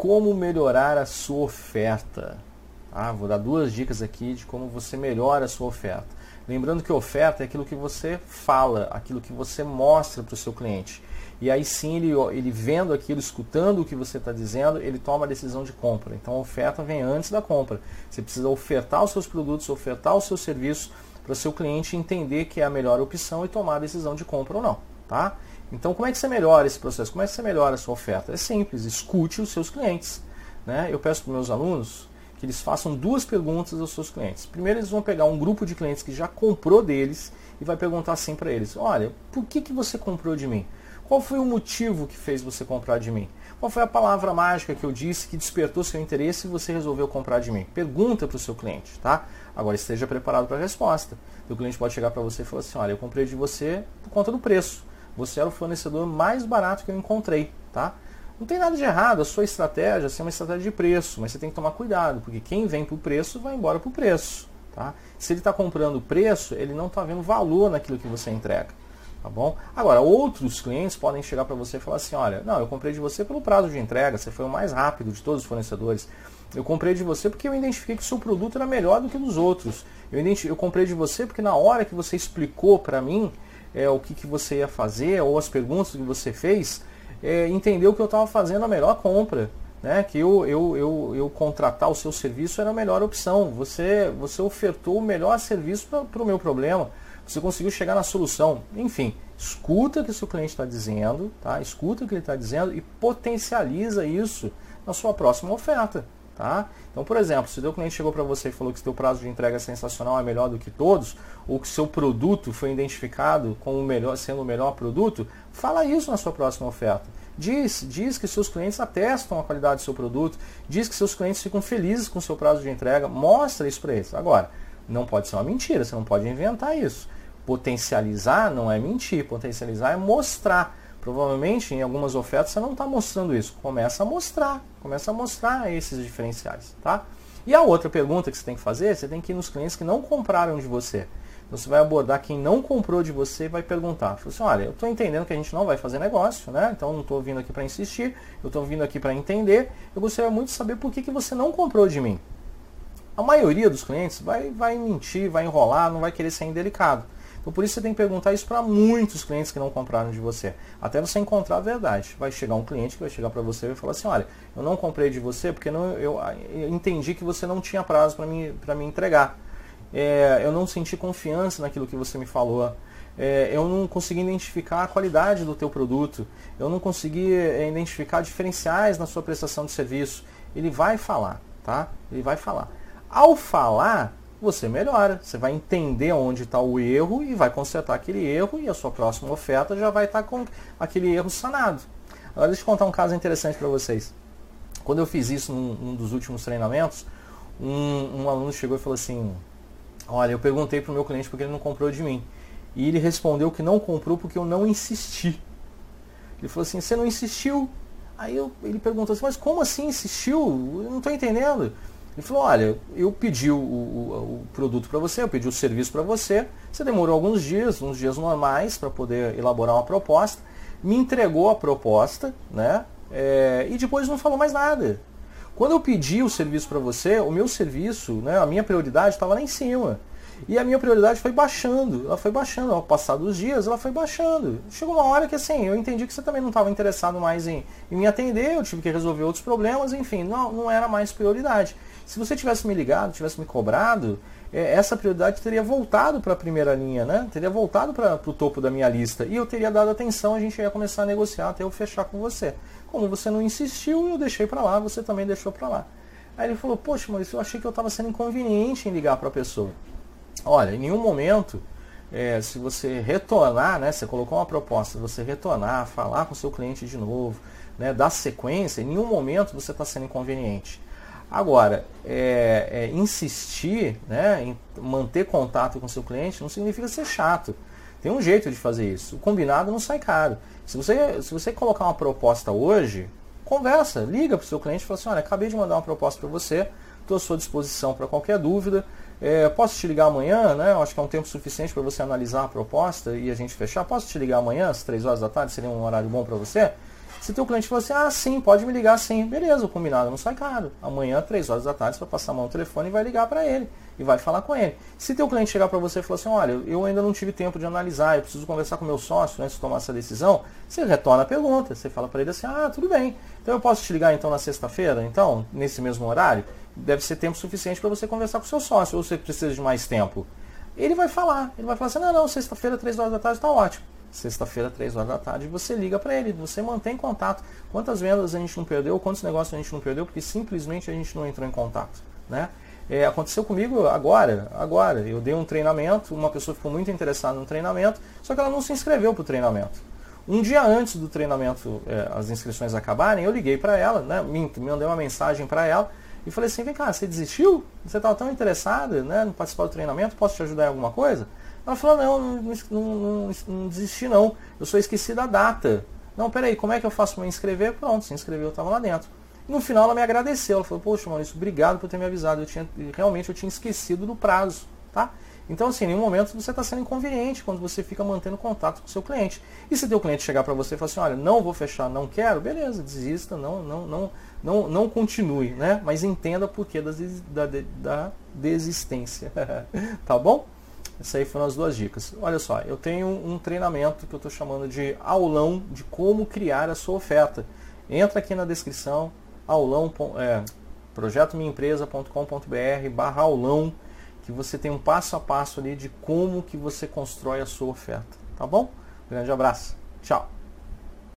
como melhorar a sua oferta. Ah, vou dar duas dicas aqui de como você melhora a sua oferta. Lembrando que oferta é aquilo que você fala, aquilo que você mostra para o seu cliente. E aí sim, ele, ele vendo aquilo, escutando o que você está dizendo, ele toma a decisão de compra. Então a oferta vem antes da compra. Você precisa ofertar os seus produtos, ofertar os seus serviços para o seu cliente entender que é a melhor opção e tomar a decisão de compra ou não. Tá? Então, como é que você melhora esse processo? Como é que você melhora a sua oferta? É simples, escute os seus clientes. Né? Eu peço para meus alunos que eles façam duas perguntas aos seus clientes. Primeiro, eles vão pegar um grupo de clientes que já comprou deles e vai perguntar assim para eles: Olha, por que, que você comprou de mim? Qual foi o motivo que fez você comprar de mim? Qual foi a palavra mágica que eu disse que despertou seu interesse e você resolveu comprar de mim? Pergunta para o seu cliente, tá? Agora esteja preparado para a resposta. O cliente pode chegar para você e falar assim: Olha, eu comprei de você por conta do preço. Você era o fornecedor mais barato que eu encontrei, tá? Não tem nada de errado, a sua estratégia é uma estratégia de preço, mas você tem que tomar cuidado, porque quem vem para o preço vai embora para o preço. Tá? Se ele está comprando preço, ele não está vendo valor naquilo que você entrega. Tá bom? Agora, outros clientes podem chegar para você e falar assim: olha, não, eu comprei de você pelo prazo de entrega, você foi o mais rápido de todos os fornecedores. Eu comprei de você porque eu identifiquei que o seu produto era melhor do que dos outros. Eu, eu comprei de você porque na hora que você explicou para mim é, o que, que você ia fazer ou as perguntas que você fez, é, entendeu que eu estava fazendo a melhor compra. Né, que eu, eu, eu, eu contratar o seu serviço era a melhor opção. Você, você ofertou o melhor serviço para o meu problema. Você conseguiu chegar na solução. Enfim, escuta o que o seu cliente está dizendo, tá? escuta o que ele está dizendo e potencializa isso na sua próxima oferta. Tá? Então, por exemplo, se o seu cliente chegou para você e falou que seu prazo de entrega é sensacional, é melhor do que todos, ou que seu produto foi identificado como melhor, sendo o melhor produto, fala isso na sua próxima oferta. Diz, diz que seus clientes atestam a qualidade do seu produto, diz que seus clientes ficam felizes com o seu prazo de entrega, mostra isso para eles. Agora, não pode ser uma mentira, você não pode inventar isso. Potencializar não é mentir, potencializar é mostrar. Provavelmente em algumas ofertas você não está mostrando isso. Começa a mostrar, começa a mostrar esses diferenciais, tá? E a outra pergunta que você tem que fazer, você tem que ir nos clientes que não compraram de você. Então, você vai abordar quem não comprou de você e vai perguntar. Assim, olha, eu estou entendendo que a gente não vai fazer negócio, né? Então não estou vindo aqui para insistir, eu estou vindo aqui para entender. Eu gostaria muito de saber por que, que você não comprou de mim. A maioria dos clientes vai, vai mentir, vai enrolar, não vai querer ser indelicado. Então por isso você tem que perguntar isso para muitos clientes que não compraram de você, até você encontrar a verdade. Vai chegar um cliente que vai chegar para você e vai falar assim, olha, eu não comprei de você porque não, eu, eu entendi que você não tinha prazo para me, me entregar. É, eu não senti confiança naquilo que você me falou. É, eu não consegui identificar a qualidade do teu produto. Eu não consegui é, identificar diferenciais na sua prestação de serviço. Ele vai falar, tá? Ele vai falar. Ao falar, você melhora. Você vai entender onde está o erro e vai consertar aquele erro e a sua próxima oferta já vai estar tá com aquele erro sanado. Agora deixa eu contar um caso interessante para vocês. Quando eu fiz isso num, num dos últimos treinamentos, um, um, aluno chegou e falou assim, olha, eu perguntei para o meu cliente porque ele não comprou de mim. E ele respondeu que não comprou porque eu não insisti. Ele falou assim, você não insistiu? Aí eu, ele perguntou assim, mas como assim insistiu? Eu não estou entendendo. Ele falou, olha, eu pedi o, o, o produto para você, eu pedi o serviço para você, você demorou alguns dias, uns dias normais para poder elaborar uma proposta, me entregou a proposta, né? É, e depois não falou mais nada. Quando eu pedi o serviço para você, o meu serviço, né, a minha prioridade estava lá em cima. E a minha prioridade foi baixando, ela foi baixando, ao passar dos dias, ela foi baixando. Chegou uma hora que assim, eu entendi que você também não estava interessado mais em, em, me atender, eu tive que resolver outros problemas, enfim, não, não era mais prioridade. Se você tivesse me ligado, tivesse me cobrado, é, essa prioridade teria voltado para a primeira linha, né? Teria voltado para o topo da minha lista. E eu teria dado atenção, a gente ia começar a negociar até eu fechar com você. Como você não insistiu, eu deixei para lá, você também deixou para lá. Aí ele falou, poxa, mas eu achei que eu estava sendo inconveniente em ligar para a pessoa. Olha, em nenhum momento, é, se você retornar, né, você colocou uma proposta, você retornar, falar com o seu cliente de novo, né, dar sequência, em nenhum momento você está sendo inconveniente. Agora, é, é, insistir né, em manter contato com o seu cliente não significa ser chato. Tem um jeito de fazer isso. O combinado não sai caro. Se você, se você colocar uma proposta hoje, conversa, liga para o seu cliente e fala assim, olha, acabei de mandar uma proposta para você, estou à sua disposição para qualquer dúvida. É, posso te ligar amanhã, né? Eu acho que é um tempo suficiente para você analisar a proposta e a gente fechar. Posso te ligar amanhã, às 3 horas da tarde, seria um horário bom para você? Se teu cliente falar assim, ah, sim, pode me ligar sim, beleza, combinado não sai caro. Amanhã, 3 horas da tarde, você vai passar a mão no telefone e vai ligar para ele e vai falar com ele. Se teu cliente chegar para você e falar assim, olha, eu ainda não tive tempo de analisar, eu preciso conversar com meu sócio antes de tomar essa decisão, você retorna a pergunta, você fala para ele assim, ah, tudo bem, então eu posso te ligar então na sexta-feira, então, nesse mesmo horário? Deve ser tempo suficiente para você conversar com o seu sócio, ou você precisa de mais tempo? Ele vai falar, ele vai falar assim, não, não, sexta-feira, três horas da tarde está ótimo. Sexta-feira, três horas da tarde, você liga para ele, você mantém contato. Quantas vendas a gente não perdeu, quantos negócios a gente não perdeu, porque simplesmente a gente não entrou em contato, né? É, aconteceu comigo agora, agora. Eu dei um treinamento, uma pessoa ficou muito interessada no treinamento, só que ela não se inscreveu para o treinamento. Um dia antes do treinamento, é, as inscrições acabarem, eu liguei para ela, né, me mandei uma mensagem para ela e falei assim, vem cá, você desistiu? Você estava tão interessada né, em participar do treinamento, posso te ajudar em alguma coisa? Ela falou, não, não, não, não, desisti não, eu só esqueci da data. Não, peraí, como é que eu faço me inscrever? Pronto, se inscreveu, eu estava lá dentro. No final ela me agradeceu, ela falou, poxa Maurício, obrigado por ter me avisado, eu tinha, realmente eu tinha esquecido do prazo, tá? Então, assim, em nenhum momento você está sendo inconveniente quando você fica mantendo contato com o seu cliente. E se teu cliente chegar para você e falar assim, olha, não vou fechar, não quero, beleza, desista, não, não, não, não, não continue, né? Mas entenda por que da, da, da desistência. tá bom? Essas aí foram as duas dicas. Olha só, eu tenho um treinamento que eu estou chamando de aulão de como criar a sua oferta. Entra aqui na descrição, aulão, é, projetominhaempresa.com.br barra aulão, que você tem um passo a passo ali de como que você constrói a sua oferta. Tá bom? Grande abraço. Tchau.